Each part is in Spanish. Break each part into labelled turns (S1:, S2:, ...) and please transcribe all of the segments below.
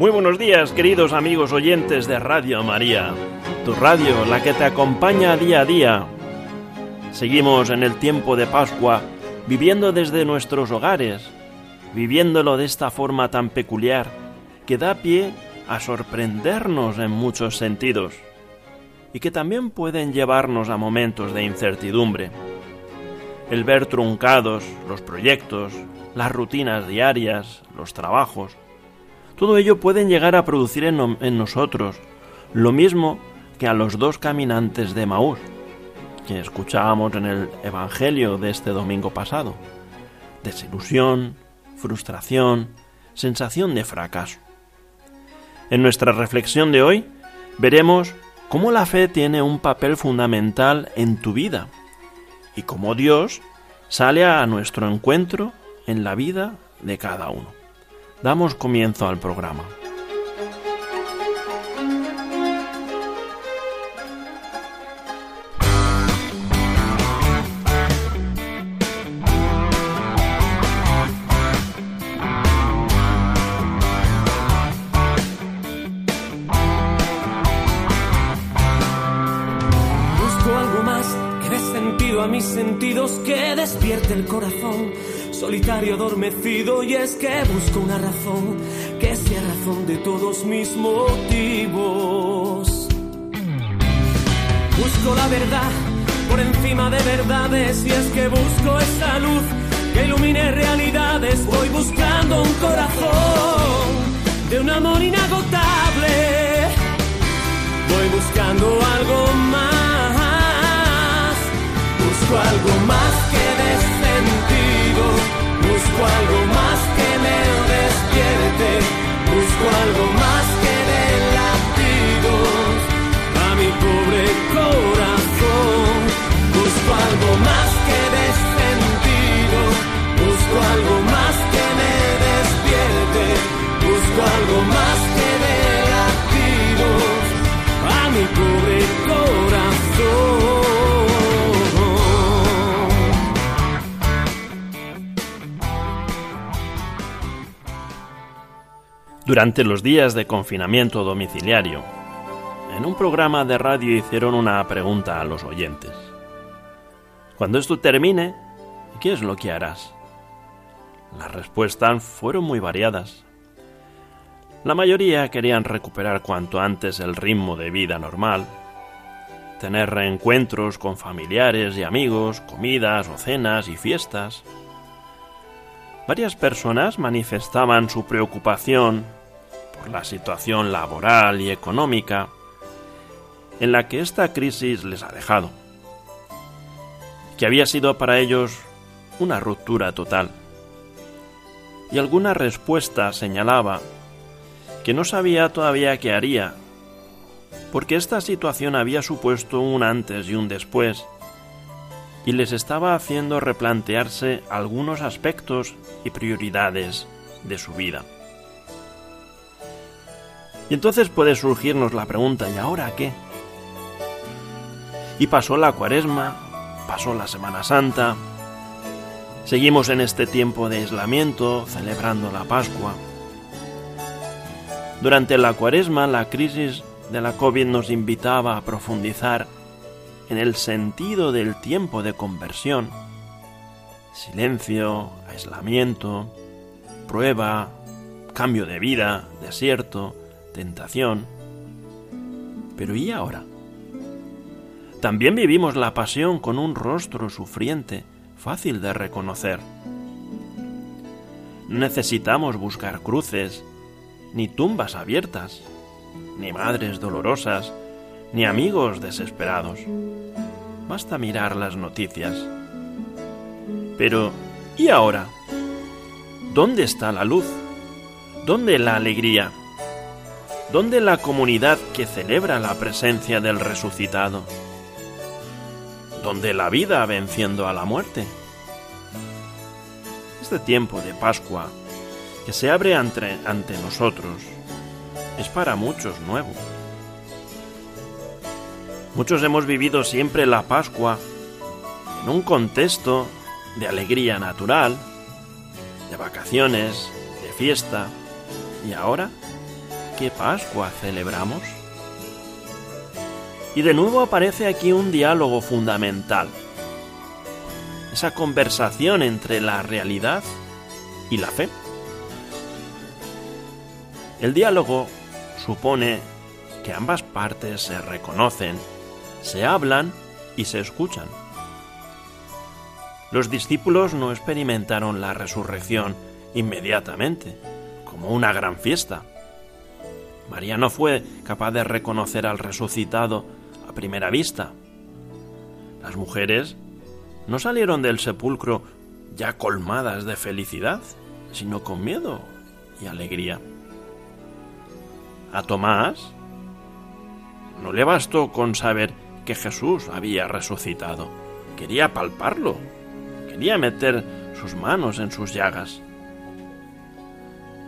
S1: Muy buenos días, queridos amigos oyentes de Radio María, tu radio, la que te acompaña día a día. Seguimos en el tiempo de Pascua, viviendo desde nuestros hogares, viviéndolo de esta forma tan peculiar, que da pie a sorprendernos en muchos sentidos, y que también pueden llevarnos a momentos de incertidumbre. El ver truncados los proyectos, las rutinas diarias, los trabajos, todo ello pueden llegar a producir en, nosotros lo mismo que a los dos caminantes de Maús, que escuchábamos en el Evangelio de este domingo pasado. Desilusión, frustración, sensación de fracaso. En nuestra reflexión de hoy veremos cómo la fe tiene un papel fundamental en tu vida y cómo Dios sale a nuestro encuentro en la vida de cada uno damos comienzo al programa.
S2: Busco algo más que dé sentido a mis sentidos, que despierte el corazón solitario adormecido y es que busco una razón que sea razón de todos mis motivos. Busco la verdad por encima de verdades y es que busco esa luz que ilumine realidades. Voy buscando un corazón de un amor inagotable. Voy buscando algo más. Busco algo más que Busco algo más que me despierte,
S1: Durante los días de confinamiento domiciliario, en un programa de radio hicieron una pregunta a los oyentes. Cuando esto termine, ¿qué es lo que harás? Las respuestas fueron muy variadas. La mayoría querían recuperar cuanto antes el ritmo de vida normal, tener reencuentros con familiares y amigos, comidas o cenas y fiestas. Varias personas manifestaban su preocupación la situación laboral y económica en la que esta crisis les ha dejado, que había sido para ellos una ruptura total. Y alguna respuesta señalaba que no sabía todavía qué haría, porque esta situación había supuesto un antes y un después, y les estaba haciendo replantearse algunos aspectos y prioridades de su vida. Y entonces puede surgirnos la pregunta, ¿y ahora qué? Y pasó la cuaresma, pasó la Semana Santa, seguimos en este tiempo de aislamiento, celebrando la Pascua. Durante la cuaresma, la crisis de la COVID nos invitaba a profundizar en el sentido del tiempo de conversión. Silencio, aislamiento, prueba, cambio de vida, desierto, tentación. Pero ¿y ahora? También vivimos la pasión con un rostro sufriente, fácil de reconocer. Necesitamos buscar cruces, ni tumbas abiertas, ni madres dolorosas, ni amigos desesperados. Basta mirar las noticias. Pero, ¿y ahora? ¿Dónde está la luz? ¿Dónde la alegría? ¿Dónde la comunidad que celebra la presencia del resucitado? ¿Dónde la vida venciendo a la muerte? Este tiempo de Pascua que se abre ante, ante nosotros es para muchos nuevo. Muchos hemos vivido siempre la Pascua en un contexto de alegría natural, de vacaciones, de fiesta. ¿Y ahora qué Pascua celebramos? Y de nuevo aparece aquí un diálogo fundamental. Esa conversación entre la realidad y la fe. El diálogo supone que ambas partes se reconocen, se hablan y se escuchan. Los discípulos no experimentaron la resurrección inmediatamente, como una gran fiesta. María no fue capaz de reconocer al resucitado a primera vista. Las mujeres no salieron del sepulcro ya colmadas de felicidad, sino con miedo y alegría. A Tomás no le bastó con saber que Jesús había resucitado. Quería palparlo, quería meter sus manos en sus llagas.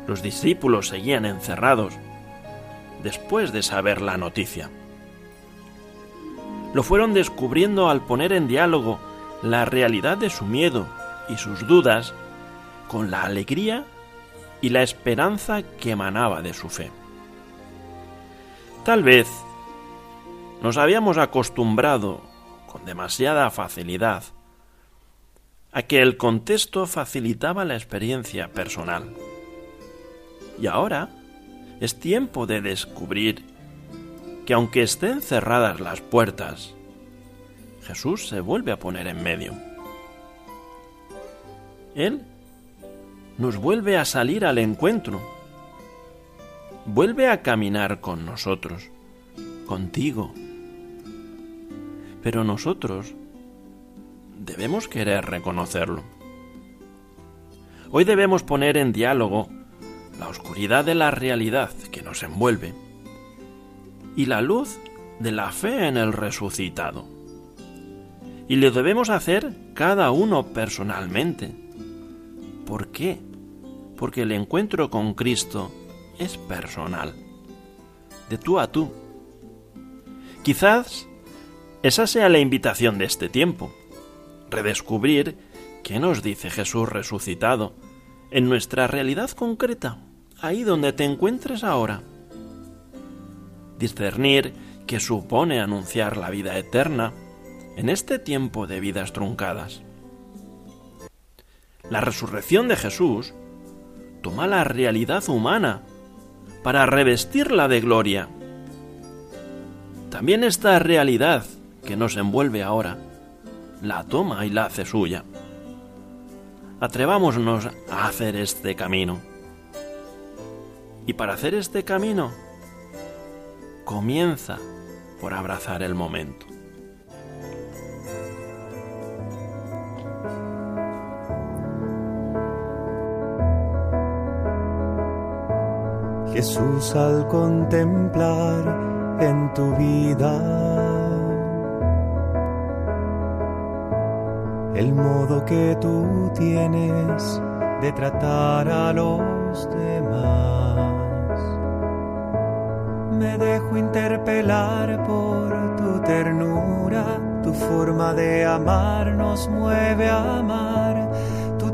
S1: Los discípulos seguían encerrados después de saber la noticia. Lo fueron descubriendo al poner en diálogo la realidad de su miedo y sus dudas con la alegría y la esperanza que emanaba de su fe. Tal vez nos habíamos acostumbrado con demasiada facilidad a que el contexto facilitaba la experiencia personal. Y ahora es tiempo de descubrir que aunque estén cerradas las puertas, Jesús se vuelve a poner en medio. Él nos vuelve a salir al encuentro vuelve a caminar con nosotros, contigo. Pero nosotros debemos querer reconocerlo. Hoy debemos poner en diálogo la oscuridad de la realidad que nos envuelve y la luz de la fe en el resucitado. Y lo debemos hacer cada uno personalmente. ¿Por qué? Porque el encuentro con Cristo es personal, de tú a tú. Quizás esa sea la invitación de este tiempo, redescubrir qué nos dice Jesús resucitado en nuestra realidad concreta, ahí donde te encuentres ahora. Discernir qué supone anunciar la vida eterna en este tiempo de vidas truncadas. La resurrección de Jesús toma la realidad humana para revestirla de gloria. También esta realidad que nos envuelve ahora la toma y la hace suya. Atrevámonos a hacer este camino. Y para hacer este camino, comienza por abrazar el momento.
S3: Jesús al contemplar en tu vida el modo que tú tienes de tratar a los demás. Me dejo interpelar por tu ternura, tu forma de amar nos mueve a amar.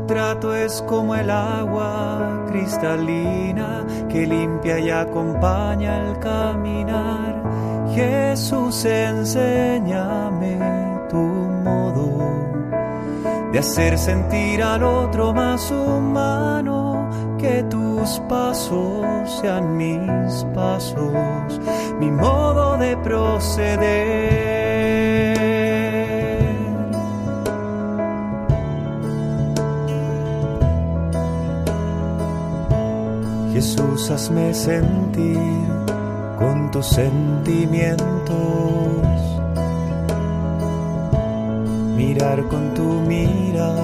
S3: Trato es como el agua cristalina que limpia y acompaña el caminar. Jesús, enséñame tu modo de hacer sentir al otro más humano, que tus pasos sean mis pasos, mi modo de proceder. Jesús, hazme sentir con tus sentimientos. Mirar con tu mirada,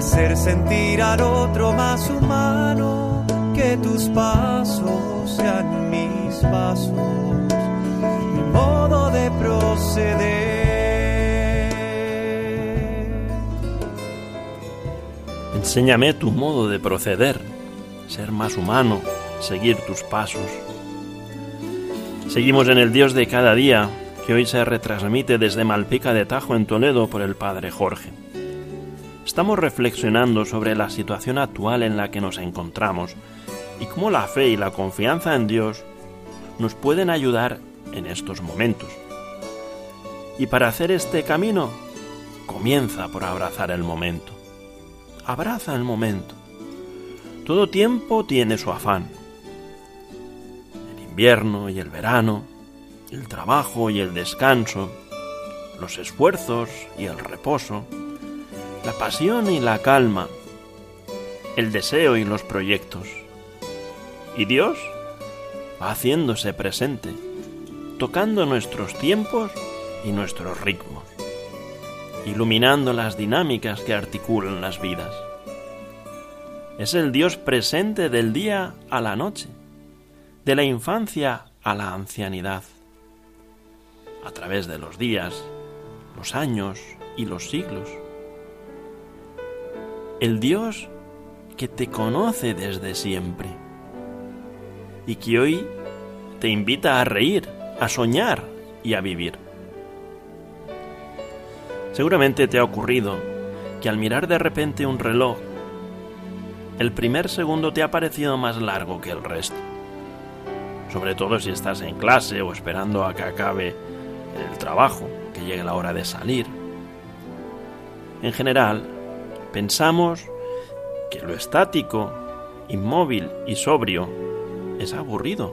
S3: hacer sentir al otro más humano, que tus pasos sean mis pasos, mi modo de proceder.
S1: Enséñame tu modo de proceder, ser más humano, seguir tus pasos. Seguimos en el Dios de cada día, que hoy se retransmite desde Malpica de Tajo en Toledo por el Padre Jorge. Estamos reflexionando sobre la situación actual en la que nos encontramos y cómo la fe y la confianza en Dios nos pueden ayudar en estos momentos. Y para hacer este camino, comienza por abrazar el momento. Abraza el momento. Todo tiempo tiene su afán invierno y el verano, el trabajo y el descanso, los esfuerzos y el reposo, la pasión y la calma, el deseo y los proyectos. Y Dios va haciéndose presente, tocando nuestros tiempos y nuestros ritmos, iluminando las dinámicas que articulan las vidas. Es el Dios presente del día a la noche de la infancia a la ancianidad, a través de los días, los años y los siglos. El Dios que te conoce desde siempre y que hoy te invita a reír, a soñar y a vivir. Seguramente te ha ocurrido que al mirar de repente un reloj, el primer segundo te ha parecido más largo que el resto sobre todo si estás en clase o esperando a que acabe el trabajo, que llegue la hora de salir. En general, pensamos que lo estático, inmóvil y sobrio es aburrido,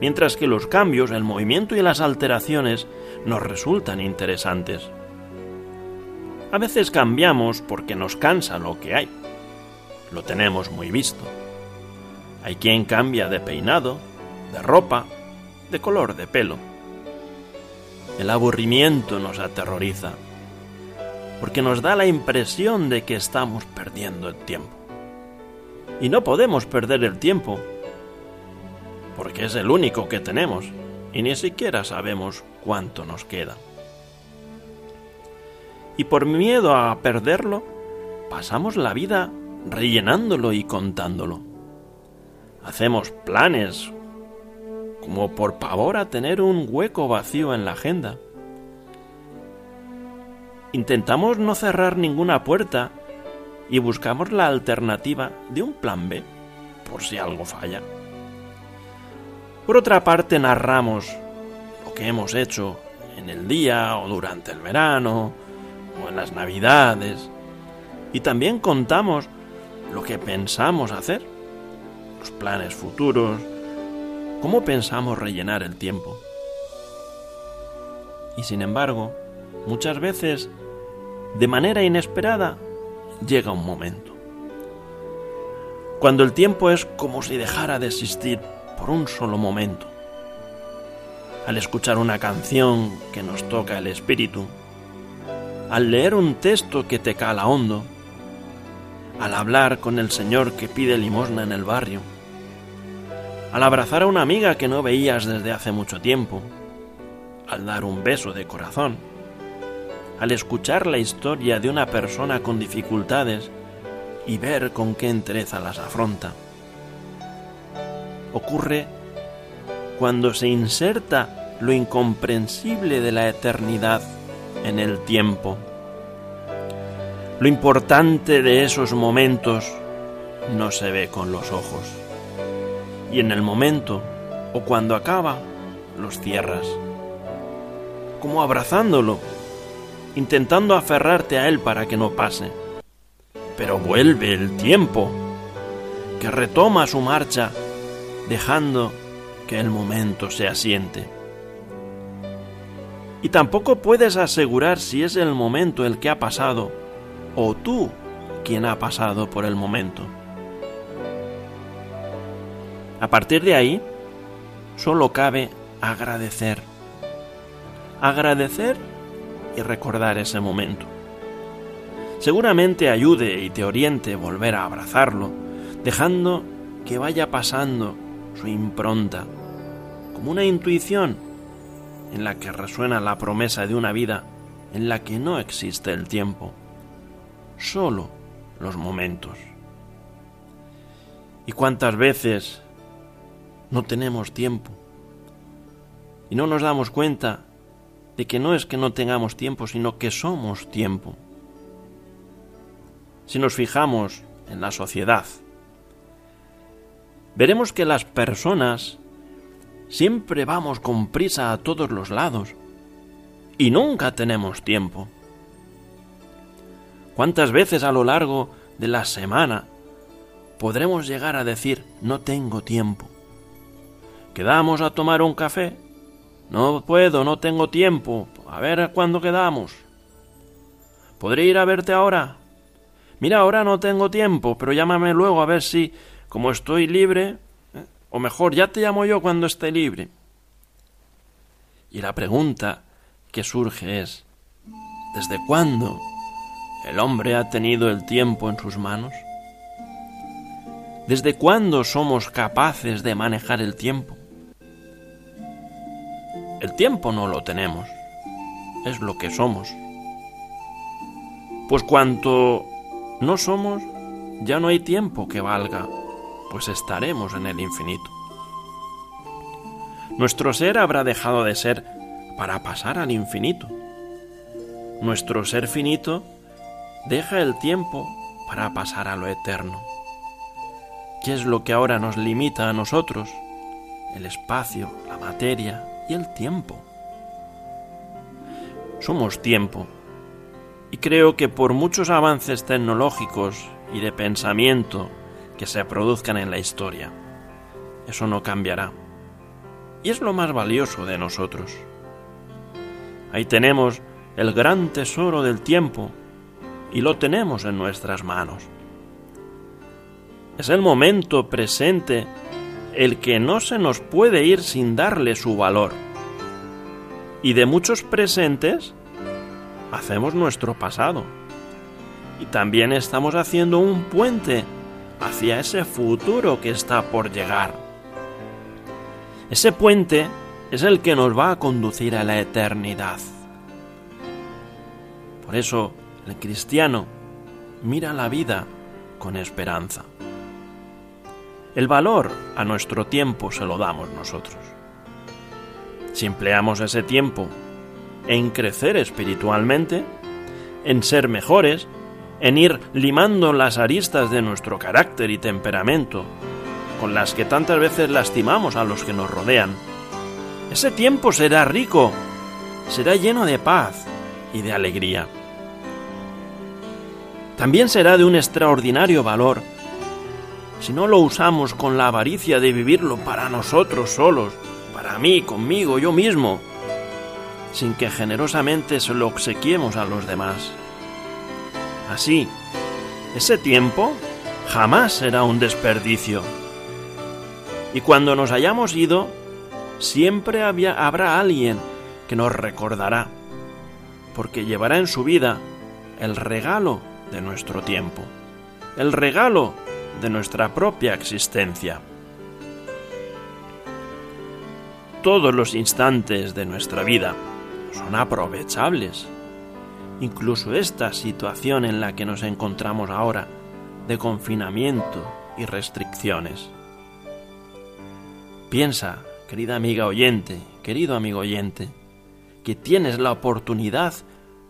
S1: mientras que los cambios, el movimiento y las alteraciones nos resultan interesantes. A veces cambiamos porque nos cansa lo que hay. Lo tenemos muy visto. Hay quien cambia de peinado, de ropa, de color de pelo. El aburrimiento nos aterroriza, porque nos da la impresión de que estamos perdiendo el tiempo. Y no podemos perder el tiempo, porque es el único que tenemos y ni siquiera sabemos cuánto nos queda. Y por miedo a perderlo, pasamos la vida rellenándolo y contándolo. Hacemos planes como por pavor a tener un hueco vacío en la agenda. Intentamos no cerrar ninguna puerta y buscamos la alternativa de un plan B, por si algo falla. Por otra parte, narramos lo que hemos hecho en el día o durante el verano o en las navidades y también contamos lo que pensamos hacer, los planes futuros, ¿Cómo pensamos rellenar el tiempo? Y sin embargo, muchas veces, de manera inesperada, llega un momento. Cuando el tiempo es como si dejara de existir por un solo momento. Al escuchar una canción que nos toca el espíritu, al leer un texto que te cala hondo, al hablar con el Señor que pide limosna en el barrio, al abrazar a una amiga que no veías desde hace mucho tiempo, al dar un beso de corazón, al escuchar la historia de una persona con dificultades y ver con qué entereza las afronta. Ocurre cuando se inserta lo incomprensible de la eternidad en el tiempo. Lo importante de esos momentos no se ve con los ojos y en el momento o cuando acaba, los cierras. Como abrazándolo, intentando aferrarte a él para que no pase. Pero vuelve el tiempo, que retoma su marcha, dejando que el momento se asiente. Y tampoco puedes asegurar si es el momento el que ha pasado o tú quien ha pasado por el momento. A partir de ahí, solo cabe agradecer. Agradecer y recordar ese momento. Seguramente ayude y te oriente volver a abrazarlo, dejando que vaya pasando su impronta, como una intuición en la que resuena la promesa de una vida en la que no existe el tiempo, solo los momentos. ¿Y cuántas veces no tenemos tiempo? Y no nos damos cuenta de que no es que no tengamos tiempo, sino que somos tiempo. Si nos fijamos en la sociedad, veremos que las personas siempre vamos con prisa a todos los lados y nunca tenemos tiempo. ¿Cuántas veces a lo largo de la semana podremos llegar a decir no tengo tiempo? ¿Quedamos a tomar un café? No puedo, no tengo tiempo. A ver cuándo quedamos. ¿Podré ir a verte ahora? Mira, ahora no tengo tiempo, pero llámame luego a ver si, como estoy libre, ¿eh? o mejor, ya te llamo yo cuando esté libre. Y la pregunta que surge es, ¿desde cuándo el hombre ha tenido el tiempo en sus manos? ¿Desde cuándo somos capaces de manejar el tiempo? El tiempo no lo tenemos, es lo que somos. Pues cuanto no somos, ya no hay tiempo que valga, pues estaremos en el infinito. Nuestro ser habrá dejado de ser para pasar al infinito. Nuestro ser finito deja el tiempo para pasar a lo eterno. ¿Qué es lo que ahora nos limita a nosotros? El espacio, la materia y el tiempo. Somos tiempo. Y creo que por muchos avances tecnológicos y de pensamiento que se produzcan en la historia, eso no cambiará. Y es lo más valioso de nosotros. Ahí tenemos el gran tesoro del tiempo y lo tenemos en nuestras manos. Es el momento presente el que no se nos puede ir sin darle su valor. Y de muchos presentes hacemos nuestro pasado. Y también estamos haciendo un puente hacia ese futuro que está por llegar. Ese puente es el que nos va a conducir a la eternidad. Por eso, el cristiano mira la vida con esperanza. El valor a nuestro tiempo se lo damos nosotros. Si empleamos ese tiempo en crecer espiritualmente, en ser mejores, en ir limando las aristas de nuestro carácter y temperamento, con las que tantas veces lastimamos a los que nos rodean, ese tiempo será rico, será lleno de paz y de alegría también será de un extraordinario valor si no lo usamos con la avaricia de vivirlo para nosotros solos, para mí, conmigo, yo mismo, sin que generosamente se lo obsequiemos a los demás. Así, ese tiempo jamás será un desperdicio. Y cuando nos hayamos ido, siempre habrá alguien que nos recordará, porque llevará en su vida el regalo de nuestro tiempo, el regalo de nuestra propia existencia. Todos los instantes de nuestra vida son aprovechables. Incluso esta situación en la que nos encontramos ahora, de confinamiento y restricciones. Piensa, querida amiga oyente, querido amigo oyente, que tienes la oportunidad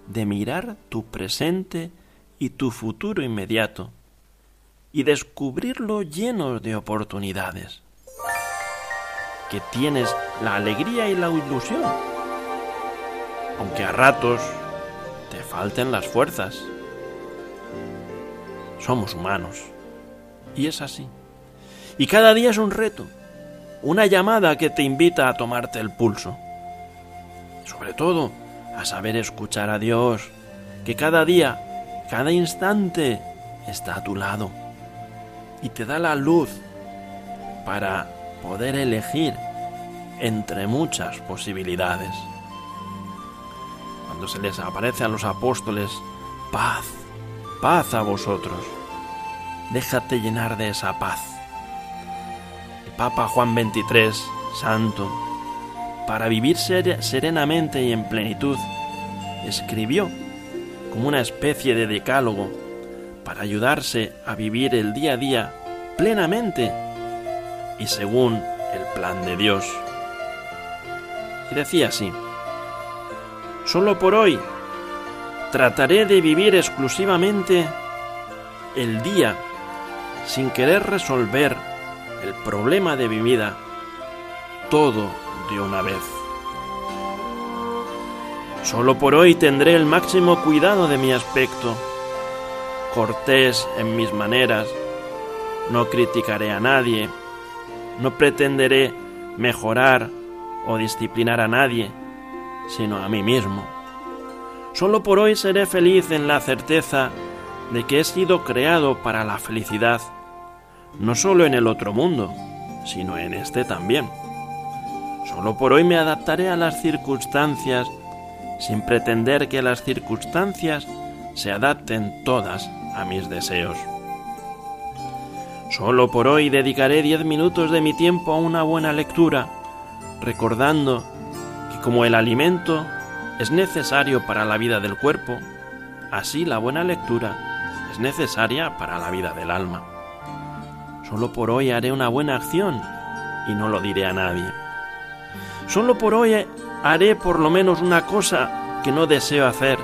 S1: de mirar tu presente y tu futuro inmediato y descubrirlo lleno de oportunidades. que tienes la alegría y la ilusión, aunque a ratos te falten las fuerzas. Somos humanos. Y es así. Y cada día es un reto, una llamada que te invita a tomarte el pulso. Sobre todo, a saber escuchar a Dios, que cada día, cada instante está a tu lado y te da la luz para poder elegir entre muchas posibilidades. Cuando se les aparece a los apóstoles, paz, paz a vosotros. Déjate llenar de esa paz. El Papa Juan XXIII, santo, para vivir serenamente y en plenitud, escribió como una especie de decálogo para ayudarse a vivir el día a día plenamente y según el plan de Dios. Y decía así, solo por hoy trataré de vivir exclusivamente el día sin querer resolver el problema de mi vida todo de una vez. Solo por hoy tendré el máximo cuidado de mi aspecto, cortés en mis maneras, no criticaré a nadie, no pretenderé mejorar o disciplinar a nadie, sino a mí mismo. Solo por hoy seré feliz en la certeza de que he sido creado para la felicidad, no solo en el otro mundo, sino en este también. Solo por hoy me adaptaré a las circunstancias sin pretender que las circunstancias se adapten todas a mis deseos. Solo por hoy dedicaré diez minutos de mi tiempo a una buena lectura, recordando que como el alimento es necesario para la vida del cuerpo, así la buena lectura es necesaria para la vida del alma. Solo por hoy haré una buena acción y no lo diré a nadie. Solo por hoy haré por lo menos una cosa que no deseo hacer,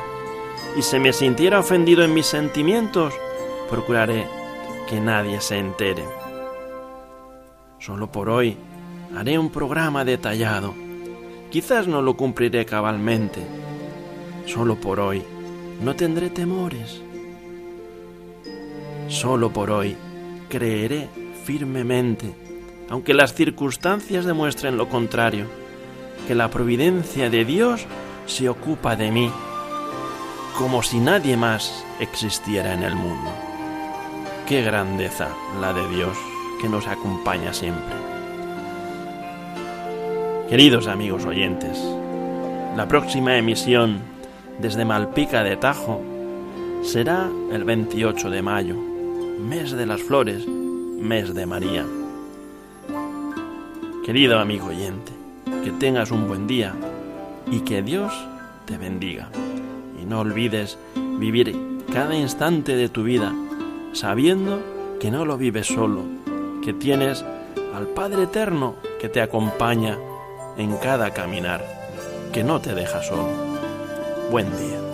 S1: y si me sintiera ofendido en mis sentimientos, procuraré que nadie se entere. Solo por hoy haré un programa detallado. Quizás no lo cumpliré cabalmente. Solo por hoy no tendré temores. Solo por hoy creeré firmemente, aunque las circunstancias demuestren lo contrario que la providencia de Dios se ocupa de mí, como si nadie más existiera en el mundo. Qué grandeza la de Dios que nos acompaña siempre. Queridos amigos oyentes, la próxima emisión desde Malpica de Tajo será el 28 de mayo, mes de las flores, mes de María. Querido amigo oyente, que tengas un buen día y que Dios te bendiga. No olvides vivir cada instante de tu vida sabiendo que no lo vives solo, que tienes al Padre Eterno que te acompaña en cada caminar, que no te deja solo. Buen día.